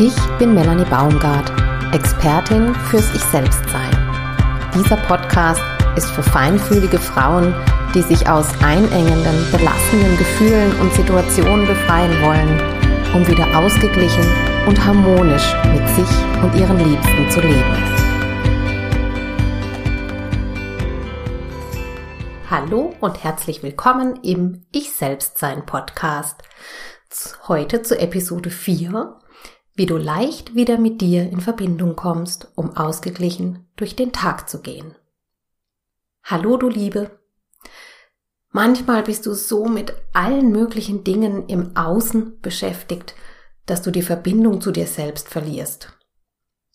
Ich bin Melanie Baumgart, Expertin fürs Ich-Selbst-Sein. Dieser Podcast ist für feinfühlige Frauen, die sich aus einengenden, belastenden Gefühlen und Situationen befreien wollen, um wieder ausgeglichen und harmonisch mit sich und ihren Liebsten zu leben. Hallo und herzlich willkommen im Ich-Selbst-Sein Podcast. Heute zu Episode 4 wie du leicht wieder mit dir in Verbindung kommst, um ausgeglichen durch den Tag zu gehen. Hallo du Liebe. Manchmal bist du so mit allen möglichen Dingen im Außen beschäftigt, dass du die Verbindung zu dir selbst verlierst.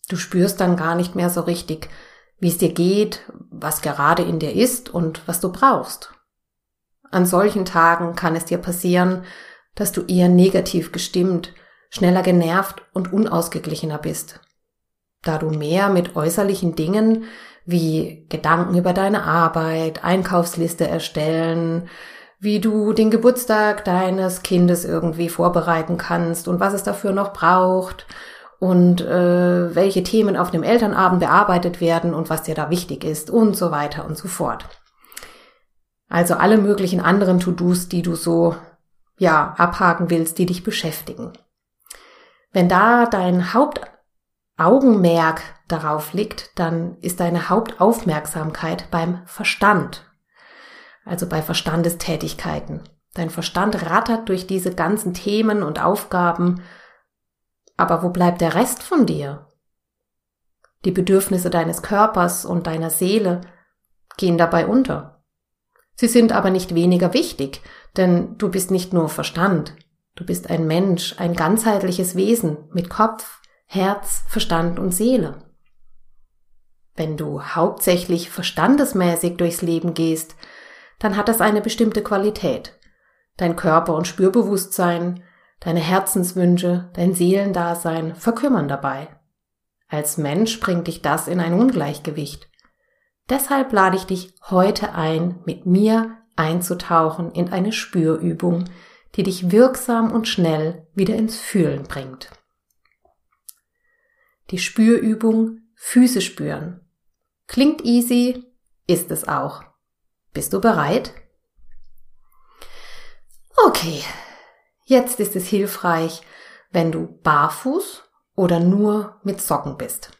Du spürst dann gar nicht mehr so richtig, wie es dir geht, was gerade in dir ist und was du brauchst. An solchen Tagen kann es dir passieren, dass du eher negativ gestimmt schneller genervt und unausgeglichener bist. Da du mehr mit äußerlichen Dingen wie Gedanken über deine Arbeit, Einkaufsliste erstellen, wie du den Geburtstag deines Kindes irgendwie vorbereiten kannst und was es dafür noch braucht und äh, welche Themen auf dem Elternabend bearbeitet werden und was dir da wichtig ist und so weiter und so fort. Also alle möglichen anderen To-Dos, die du so ja abhaken willst, die dich beschäftigen. Wenn da dein Hauptaugenmerk darauf liegt, dann ist deine Hauptaufmerksamkeit beim Verstand, also bei Verstandestätigkeiten. Dein Verstand rattert durch diese ganzen Themen und Aufgaben, aber wo bleibt der Rest von dir? Die Bedürfnisse deines Körpers und deiner Seele gehen dabei unter. Sie sind aber nicht weniger wichtig, denn du bist nicht nur Verstand, Du bist ein Mensch, ein ganzheitliches Wesen mit Kopf, Herz, Verstand und Seele. Wenn du hauptsächlich verstandesmäßig durchs Leben gehst, dann hat das eine bestimmte Qualität. Dein Körper- und Spürbewusstsein, deine Herzenswünsche, dein Seelendasein verkümmern dabei. Als Mensch bringt dich das in ein Ungleichgewicht. Deshalb lade ich dich heute ein, mit mir einzutauchen in eine Spürübung, die dich wirksam und schnell wieder ins Fühlen bringt. Die Spürübung Füße spüren. Klingt easy, ist es auch. Bist du bereit? Okay, jetzt ist es hilfreich, wenn du barfuß oder nur mit Socken bist.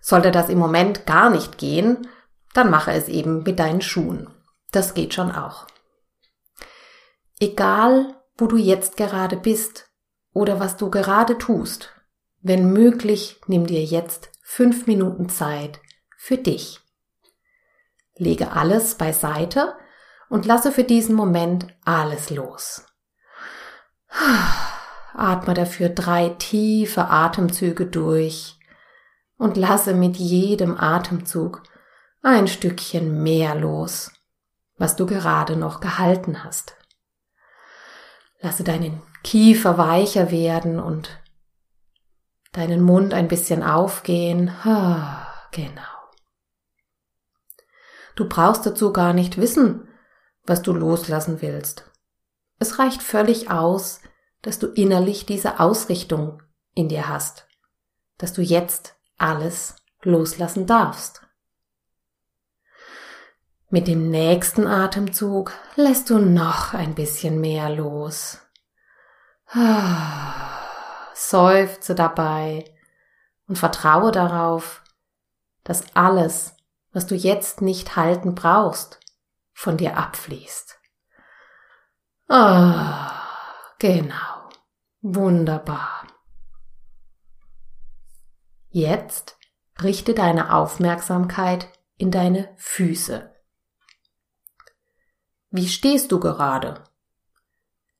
Sollte das im Moment gar nicht gehen, dann mache es eben mit deinen Schuhen. Das geht schon auch. Egal, wo du jetzt gerade bist oder was du gerade tust, wenn möglich, nimm dir jetzt fünf Minuten Zeit für dich. Lege alles beiseite und lasse für diesen Moment alles los. Atme dafür drei tiefe Atemzüge durch und lasse mit jedem Atemzug ein Stückchen mehr los, was du gerade noch gehalten hast. Lasse deinen Kiefer weicher werden und deinen Mund ein bisschen aufgehen. Genau. Du brauchst dazu gar nicht wissen, was du loslassen willst. Es reicht völlig aus, dass du innerlich diese Ausrichtung in dir hast, dass du jetzt alles loslassen darfst. Mit dem nächsten Atemzug lässt du noch ein bisschen mehr los. Seufze dabei und vertraue darauf, dass alles, was du jetzt nicht halten brauchst, von dir abfließt. Ah, genau. Wunderbar. Jetzt richte deine Aufmerksamkeit in deine Füße. Wie stehst du gerade?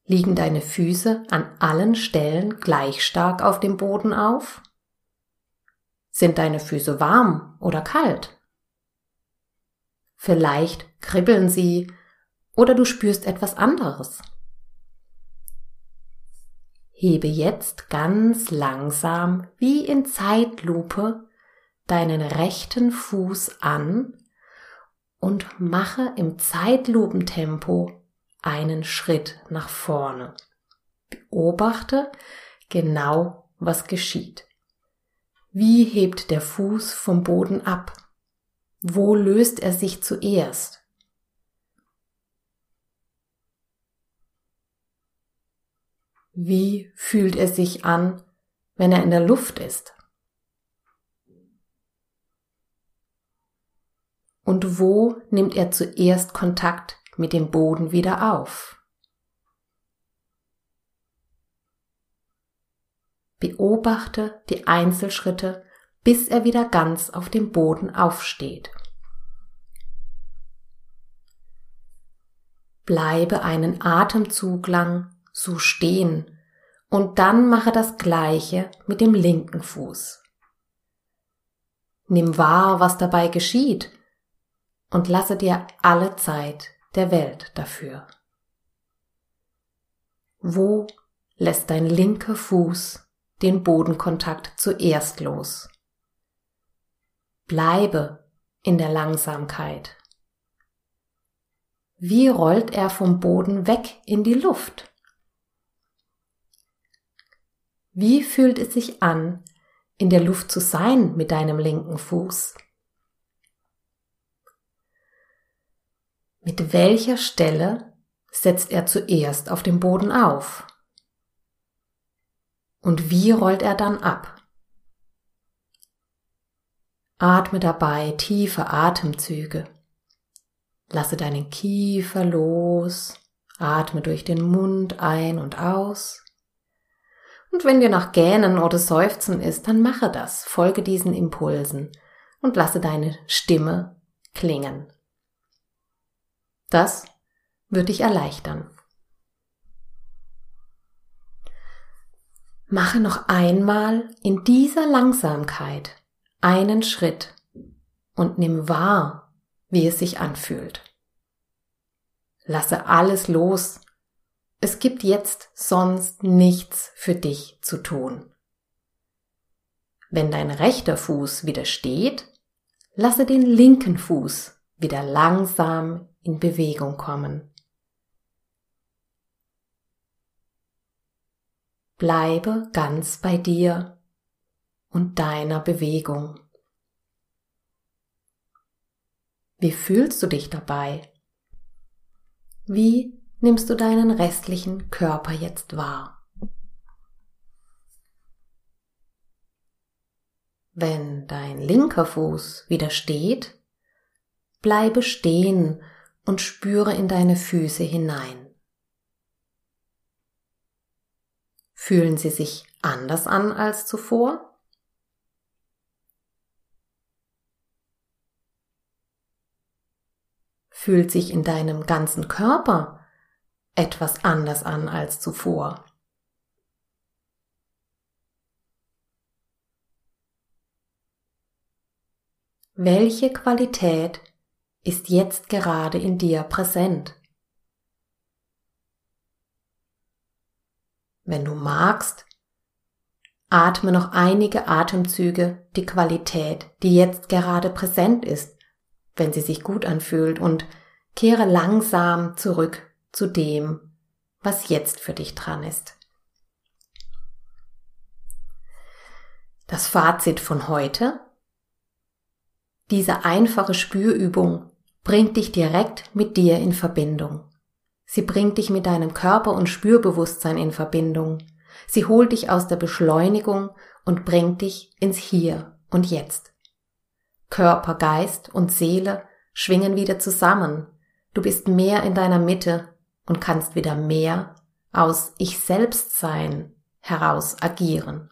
Liegen deine Füße an allen Stellen gleich stark auf dem Boden auf? Sind deine Füße warm oder kalt? Vielleicht kribbeln sie oder du spürst etwas anderes. Hebe jetzt ganz langsam wie in Zeitlupe deinen rechten Fuß an und mache im Zeitlupentempo einen Schritt nach vorne. Beobachte genau was geschieht. Wie hebt der Fuß vom Boden ab? Wo löst er sich zuerst? Wie fühlt er sich an, wenn er in der Luft ist? Und wo nimmt er zuerst Kontakt mit dem Boden wieder auf? Beobachte die Einzelschritte, bis er wieder ganz auf dem Boden aufsteht. Bleibe einen Atemzug lang so stehen und dann mache das gleiche mit dem linken Fuß. Nimm wahr, was dabei geschieht und lasse dir alle Zeit der Welt dafür. Wo lässt dein linker Fuß den Bodenkontakt zuerst los? Bleibe in der Langsamkeit. Wie rollt er vom Boden weg in die Luft? Wie fühlt es sich an, in der Luft zu sein mit deinem linken Fuß? Mit welcher Stelle setzt er zuerst auf dem Boden auf? Und wie rollt er dann ab? Atme dabei tiefe Atemzüge. Lasse deinen Kiefer los, atme durch den Mund ein und aus. Und wenn dir nach Gähnen oder Seufzen ist, dann mache das, folge diesen Impulsen und lasse deine Stimme klingen. Das wird dich erleichtern. Mache noch einmal in dieser Langsamkeit einen Schritt und nimm wahr, wie es sich anfühlt. Lasse alles los. Es gibt jetzt sonst nichts für dich zu tun. Wenn dein rechter Fuß wieder steht, lasse den linken Fuß wieder langsam in Bewegung kommen. Bleibe ganz bei dir und deiner Bewegung. Wie fühlst du dich dabei? Wie nimmst du deinen restlichen Körper jetzt wahr? Wenn dein linker Fuß wieder steht, bleibe stehen und spüre in deine Füße hinein. Fühlen sie sich anders an als zuvor? Fühlt sich in deinem ganzen Körper etwas anders an als zuvor? Welche Qualität ist jetzt gerade in dir präsent. Wenn du magst, atme noch einige Atemzüge die Qualität, die jetzt gerade präsent ist, wenn sie sich gut anfühlt und kehre langsam zurück zu dem, was jetzt für dich dran ist. Das Fazit von heute. Diese einfache Spürübung bringt dich direkt mit dir in Verbindung. Sie bringt dich mit deinem Körper und Spürbewusstsein in Verbindung. Sie holt dich aus der Beschleunigung und bringt dich ins Hier und Jetzt. Körper, Geist und Seele schwingen wieder zusammen. Du bist mehr in deiner Mitte und kannst wieder mehr aus Ich selbst sein heraus agieren.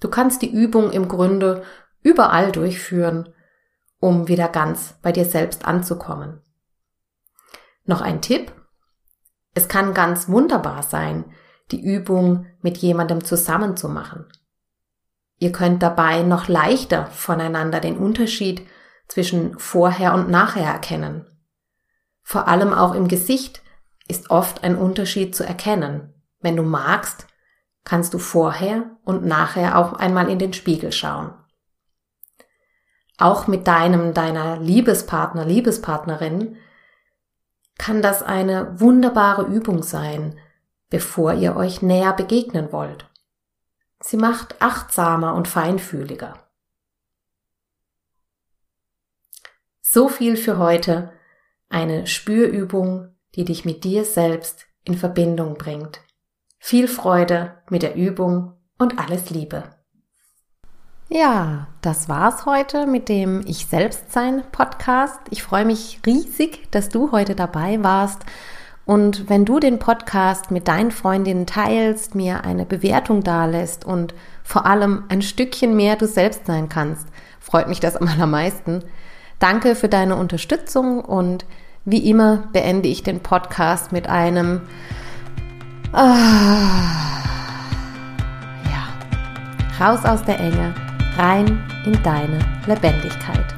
Du kannst die Übung im Grunde überall durchführen um wieder ganz bei dir selbst anzukommen. Noch ein Tipp. Es kann ganz wunderbar sein, die Übung mit jemandem zusammen zu machen. Ihr könnt dabei noch leichter voneinander den Unterschied zwischen vorher und nachher erkennen. Vor allem auch im Gesicht ist oft ein Unterschied zu erkennen. Wenn du magst, kannst du vorher und nachher auch einmal in den Spiegel schauen auch mit deinem, deiner Liebespartner, Liebespartnerin, kann das eine wunderbare Übung sein, bevor ihr euch näher begegnen wollt. Sie macht achtsamer und feinfühliger. So viel für heute. Eine Spürübung, die dich mit dir selbst in Verbindung bringt. Viel Freude mit der Übung und alles Liebe. Ja, das war's heute mit dem Ich Selbstsein Podcast. Ich freue mich riesig, dass du heute dabei warst. Und wenn du den Podcast mit deinen Freundinnen teilst, mir eine Bewertung dalässt und vor allem ein Stückchen mehr du selbst sein kannst, freut mich das am allermeisten. Danke für deine Unterstützung und wie immer beende ich den Podcast mit einem ah, ja, raus aus der Enge rein in deine Lebendigkeit.